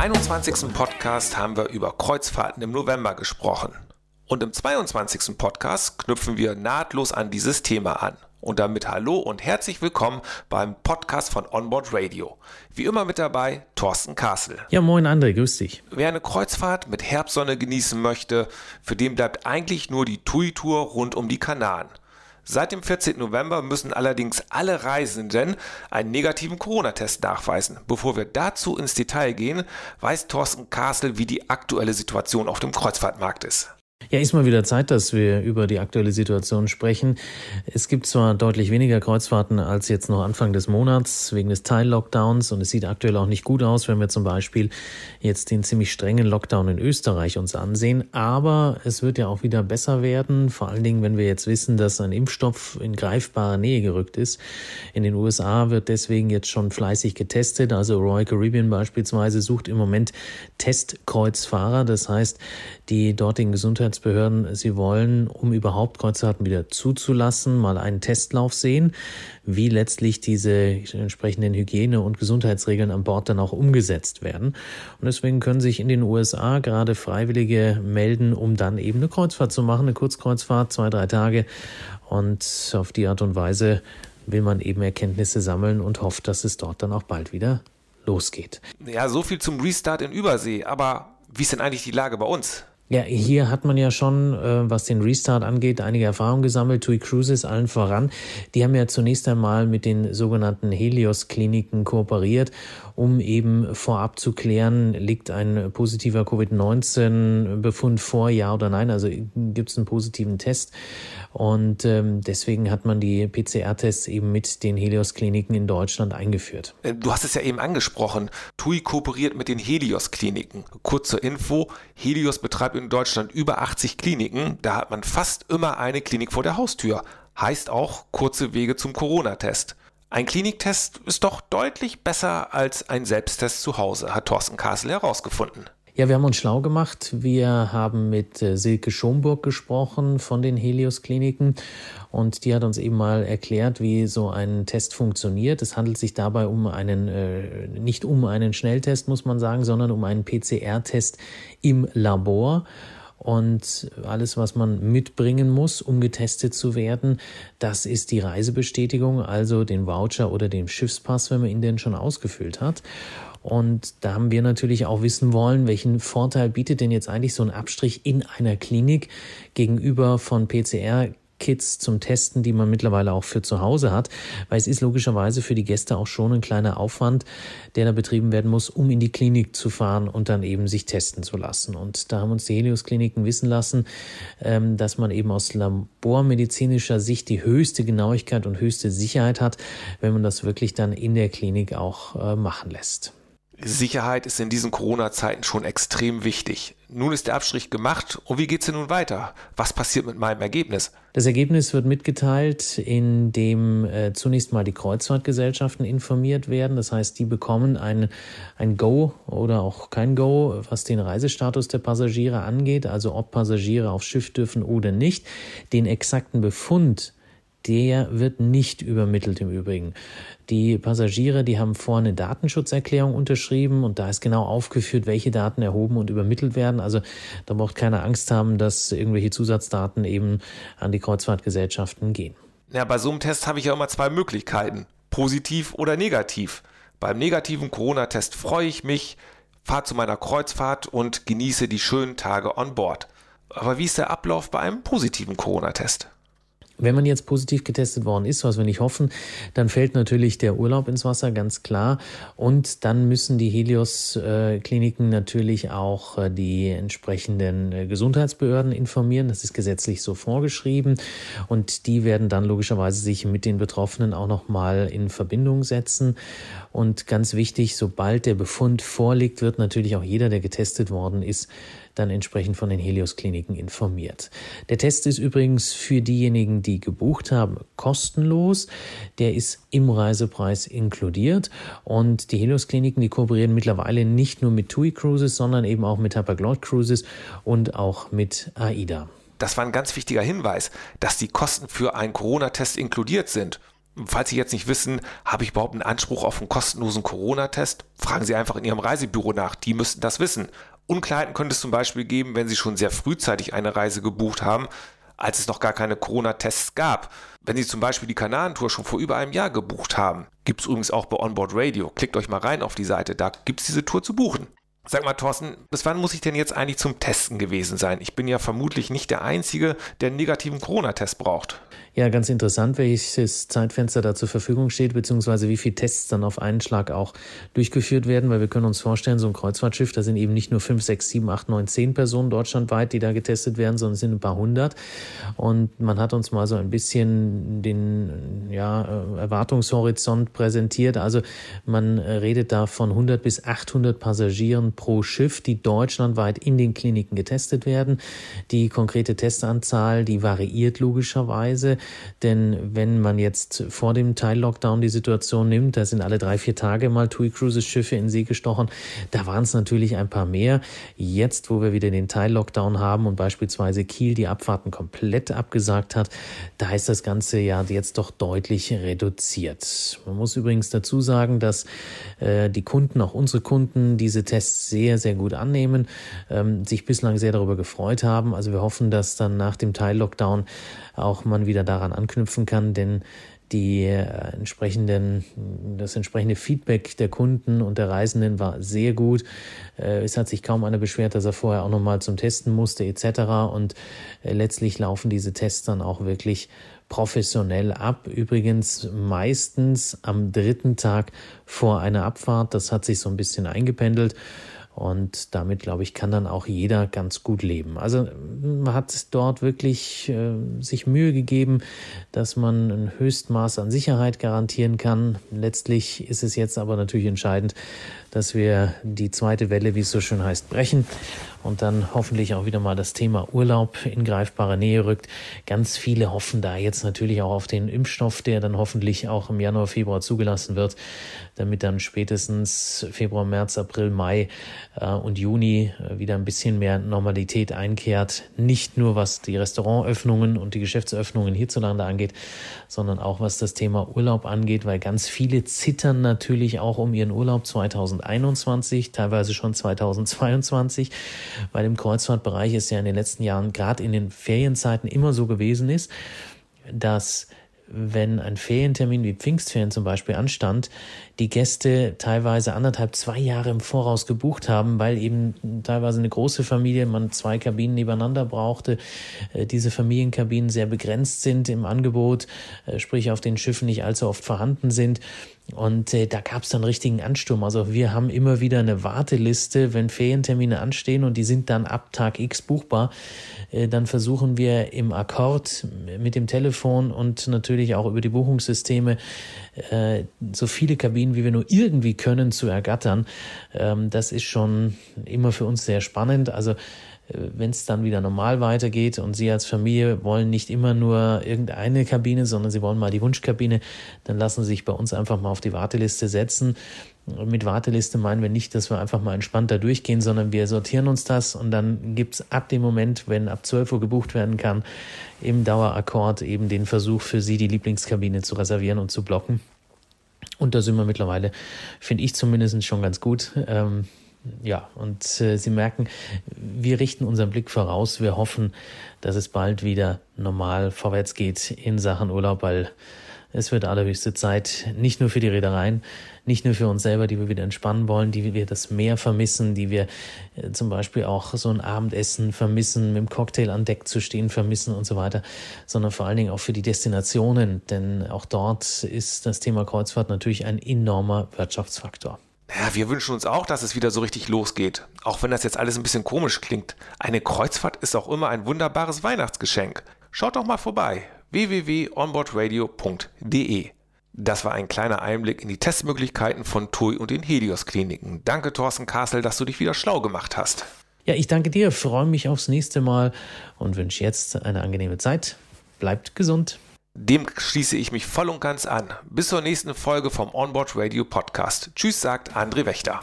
21. Podcast haben wir über Kreuzfahrten im November gesprochen. Und im 22. Podcast knüpfen wir nahtlos an dieses Thema an. Und damit hallo und herzlich willkommen beim Podcast von Onboard Radio. Wie immer mit dabei Thorsten Kassel. Ja, moin André, grüß dich. Wer eine Kreuzfahrt mit Herbstsonne genießen möchte, für den bleibt eigentlich nur die TUI-Tour rund um die Kanaren. Seit dem 14. November müssen allerdings alle Reisenden einen negativen Corona-Test nachweisen. Bevor wir dazu ins Detail gehen, weiß Thorsten Kassel, wie die aktuelle Situation auf dem Kreuzfahrtmarkt ist. Ja, ist mal wieder Zeit, dass wir über die aktuelle Situation sprechen. Es gibt zwar deutlich weniger Kreuzfahrten als jetzt noch Anfang des Monats wegen des Teil-Lockdowns und es sieht aktuell auch nicht gut aus, wenn wir zum Beispiel jetzt den ziemlich strengen Lockdown in Österreich uns ansehen. Aber es wird ja auch wieder besser werden, vor allen Dingen, wenn wir jetzt wissen, dass ein Impfstoff in greifbare Nähe gerückt ist. In den USA wird deswegen jetzt schon fleißig getestet. Also Royal Caribbean beispielsweise sucht im Moment Testkreuzfahrer. Das heißt, die dortigen Gesundheitsbehörden, sie wollen, um überhaupt Kreuzfahrten wieder zuzulassen, mal einen Testlauf sehen, wie letztlich diese entsprechenden Hygiene- und Gesundheitsregeln an Bord dann auch umgesetzt werden. Und deswegen können sich in den USA gerade Freiwillige melden, um dann eben eine Kreuzfahrt zu machen, eine Kurzkreuzfahrt, zwei, drei Tage. Und auf die Art und Weise will man eben Erkenntnisse sammeln und hofft, dass es dort dann auch bald wieder losgeht. Ja, so viel zum Restart in Übersee. Aber wie ist denn eigentlich die Lage bei uns? Ja, hier hat man ja schon, äh, was den Restart angeht, einige Erfahrungen gesammelt. TUI Cruises allen voran. Die haben ja zunächst einmal mit den sogenannten Helios-Kliniken kooperiert, um eben vorab zu klären, liegt ein positiver Covid-19-Befund vor, ja oder nein. Also gibt es einen positiven Test. Und ähm, deswegen hat man die PCR-Tests eben mit den Helios-Kliniken in Deutschland eingeführt. Äh, du hast es ja eben angesprochen. TUI kooperiert mit den Helios-Kliniken. Kurz zur Info. Helios betreibt in Deutschland über 80 Kliniken. Da hat man fast immer eine Klinik vor der Haustür. Heißt auch kurze Wege zum Corona-Test. Ein Kliniktest ist doch deutlich besser als ein Selbsttest zu Hause, hat Thorsten Kassel herausgefunden. Ja, wir haben uns schlau gemacht. Wir haben mit äh, Silke Schomburg gesprochen von den Helios Kliniken und die hat uns eben mal erklärt, wie so ein Test funktioniert. Es handelt sich dabei um einen, äh, nicht um einen Schnelltest, muss man sagen, sondern um einen PCR-Test im Labor. Und alles, was man mitbringen muss, um getestet zu werden, das ist die Reisebestätigung, also den Voucher oder den Schiffspass, wenn man ihn denn schon ausgefüllt hat. Und da haben wir natürlich auch wissen wollen, welchen Vorteil bietet denn jetzt eigentlich so ein Abstrich in einer Klinik gegenüber von PCR Kits zum Testen, die man mittlerweile auch für zu Hause hat, weil es ist logischerweise für die Gäste auch schon ein kleiner Aufwand, der da betrieben werden muss, um in die Klinik zu fahren und dann eben sich testen zu lassen. Und da haben uns die Helios-Kliniken wissen lassen, ähm, dass man eben aus labormedizinischer Sicht die höchste Genauigkeit und höchste Sicherheit hat, wenn man das wirklich dann in der Klinik auch äh, machen lässt. Sicherheit ist in diesen Corona-Zeiten schon extrem wichtig. Nun ist der Abstrich gemacht und wie geht's denn nun weiter? Was passiert mit meinem Ergebnis? Das Ergebnis wird mitgeteilt, indem äh, zunächst mal die Kreuzfahrtgesellschaften informiert werden. Das heißt, die bekommen ein, ein Go oder auch kein Go, was den Reisestatus der Passagiere angeht, also ob Passagiere aufs Schiff dürfen oder nicht. Den exakten Befund der wird nicht übermittelt im Übrigen. Die Passagiere, die haben vorher eine Datenschutzerklärung unterschrieben und da ist genau aufgeführt, welche Daten erhoben und übermittelt werden. Also da braucht keiner Angst haben, dass irgendwelche Zusatzdaten eben an die Kreuzfahrtgesellschaften gehen. Ja, bei so einem Test habe ich ja immer zwei Möglichkeiten. Positiv oder negativ. Beim negativen Corona-Test freue ich mich, fahre zu meiner Kreuzfahrt und genieße die schönen Tage on Bord. Aber wie ist der Ablauf bei einem positiven Corona-Test? Wenn man jetzt positiv getestet worden ist, was wir nicht hoffen, dann fällt natürlich der Urlaub ins Wasser, ganz klar. Und dann müssen die Helios-Kliniken natürlich auch äh, die entsprechenden äh, Gesundheitsbehörden informieren. Das ist gesetzlich so vorgeschrieben. Und die werden dann logischerweise sich mit den Betroffenen auch nochmal in Verbindung setzen. Und ganz wichtig, sobald der Befund vorliegt, wird natürlich auch jeder, der getestet worden ist, dann entsprechend von den Helios-Kliniken informiert. Der Test ist übrigens für diejenigen, die gebucht haben, kostenlos. Der ist im Reisepreis inkludiert. Und die Helios-Kliniken, die kooperieren mittlerweile nicht nur mit TUI Cruises, sondern eben auch mit Hapag-Lloyd Cruises und auch mit AIDA. Das war ein ganz wichtiger Hinweis, dass die Kosten für einen Corona-Test inkludiert sind. Falls Sie jetzt nicht wissen, habe ich überhaupt einen Anspruch auf einen kostenlosen Corona-Test? Fragen Sie einfach in Ihrem Reisebüro nach, die müssten das wissen. Unklarheiten könnte es zum Beispiel geben, wenn Sie schon sehr frühzeitig eine Reise gebucht haben, als es noch gar keine Corona-Tests gab. Wenn Sie zum Beispiel die Kanarentour schon vor über einem Jahr gebucht haben, gibt es übrigens auch bei Onboard Radio. Klickt euch mal rein auf die Seite, da gibt es diese Tour zu buchen. Sag mal, Thorsten, bis wann muss ich denn jetzt eigentlich zum Testen gewesen sein? Ich bin ja vermutlich nicht der Einzige, der einen negativen Corona-Test braucht. Ja, ganz interessant, welches Zeitfenster da zur Verfügung steht, beziehungsweise wie viele Tests dann auf einen Schlag auch durchgeführt werden, weil wir können uns vorstellen, so ein Kreuzfahrtschiff, da sind eben nicht nur fünf, sechs, sieben, acht, neun, zehn Personen deutschlandweit, die da getestet werden, sondern es sind ein paar hundert. Und man hat uns mal so ein bisschen den ja, Erwartungshorizont präsentiert. Also man redet da von 100 bis 800 Passagieren pro Schiff, die deutschlandweit in den Kliniken getestet werden. Die konkrete Testanzahl, die variiert logischerweise. Denn wenn man jetzt vor dem Teil-Lockdown die Situation nimmt, da sind alle drei, vier Tage mal TUI Cruises Schiffe in See gestochen, da waren es natürlich ein paar mehr. Jetzt, wo wir wieder den Teil-Lockdown haben und beispielsweise Kiel die Abfahrten komplett abgesagt hat, da ist das Ganze ja jetzt doch deutlich reduziert. Man muss übrigens dazu sagen, dass äh, die Kunden, auch unsere Kunden, diese Tests sehr, sehr gut annehmen, ähm, sich bislang sehr darüber gefreut haben. Also wir hoffen, dass dann nach dem Teil-Lockdown auch man wieder daran anknüpfen kann, denn die äh, entsprechenden, das entsprechende Feedback der Kunden und der Reisenden war sehr gut. Äh, es hat sich kaum einer beschwert, dass er vorher auch nochmal zum Testen musste etc. Und äh, letztlich laufen diese Tests dann auch wirklich professionell ab. Übrigens meistens am dritten Tag vor einer Abfahrt. Das hat sich so ein bisschen eingependelt. Und damit, glaube ich, kann dann auch jeder ganz gut leben. Also man hat dort wirklich äh, sich Mühe gegeben, dass man ein Höchstmaß an Sicherheit garantieren kann. Letztlich ist es jetzt aber natürlich entscheidend, dass wir die zweite Welle, wie es so schön heißt, brechen und dann hoffentlich auch wieder mal das Thema Urlaub in greifbare Nähe rückt. Ganz viele hoffen da jetzt natürlich auch auf den Impfstoff, der dann hoffentlich auch im Januar, Februar zugelassen wird, damit dann spätestens Februar, März, April, Mai äh, und Juni äh, wieder ein bisschen mehr Normalität einkehrt. Nicht nur was die Restaurantöffnungen und die Geschäftsöffnungen hierzulande angeht, sondern auch was das Thema Urlaub angeht, weil ganz viele zittern natürlich auch um ihren Urlaub 2021, teilweise schon 2022 weil im Kreuzfahrtbereich es ja in den letzten Jahren gerade in den Ferienzeiten immer so gewesen ist, dass wenn ein Ferientermin wie Pfingstferien zum Beispiel anstand, die Gäste teilweise anderthalb, zwei Jahre im Voraus gebucht haben, weil eben teilweise eine große Familie, man zwei Kabinen nebeneinander brauchte, äh, diese Familienkabinen sehr begrenzt sind im Angebot, äh, sprich auf den Schiffen nicht allzu oft vorhanden sind. Und äh, da gab es dann richtigen Ansturm. Also wir haben immer wieder eine Warteliste, wenn Ferientermine anstehen und die sind dann ab Tag X buchbar. Äh, dann versuchen wir im Akkord mit dem Telefon und natürlich auch über die Buchungssysteme äh, so viele Kabinen, wie wir nur irgendwie können, zu ergattern. Ähm, das ist schon immer für uns sehr spannend. Also wenn es dann wieder normal weitergeht und Sie als Familie wollen nicht immer nur irgendeine Kabine, sondern Sie wollen mal die Wunschkabine, dann lassen Sie sich bei uns einfach mal auf die Warteliste setzen. Und mit Warteliste meinen wir nicht, dass wir einfach mal entspannt da durchgehen, sondern wir sortieren uns das und dann gibt es ab dem Moment, wenn ab 12 Uhr gebucht werden kann, im Dauerakkord eben den Versuch für Sie, die Lieblingskabine zu reservieren und zu blocken. Und da sind wir mittlerweile, finde ich zumindest schon ganz gut. Ähm, ja, und äh, Sie merken, wir richten unseren Blick voraus. Wir hoffen, dass es bald wieder normal vorwärts geht in Sachen Urlaub, weil es wird allerhöchste Zeit, nicht nur für die Reedereien, nicht nur für uns selber, die wir wieder entspannen wollen, die wir das Meer vermissen, die wir äh, zum Beispiel auch so ein Abendessen vermissen, mit dem Cocktail an Deck zu stehen vermissen und so weiter, sondern vor allen Dingen auch für die Destinationen, denn auch dort ist das Thema Kreuzfahrt natürlich ein enormer Wirtschaftsfaktor. Ja, wir wünschen uns auch, dass es wieder so richtig losgeht. Auch wenn das jetzt alles ein bisschen komisch klingt. Eine Kreuzfahrt ist auch immer ein wunderbares Weihnachtsgeschenk. Schaut doch mal vorbei. www.onboardradio.de Das war ein kleiner Einblick in die Testmöglichkeiten von TUI und den Helios Kliniken. Danke, Thorsten Kassel, dass du dich wieder schlau gemacht hast. Ja, ich danke dir, freue mich aufs nächste Mal und wünsche jetzt eine angenehme Zeit. Bleibt gesund. Dem schließe ich mich voll und ganz an. Bis zur nächsten Folge vom Onboard Radio Podcast. Tschüss, sagt André Wächter.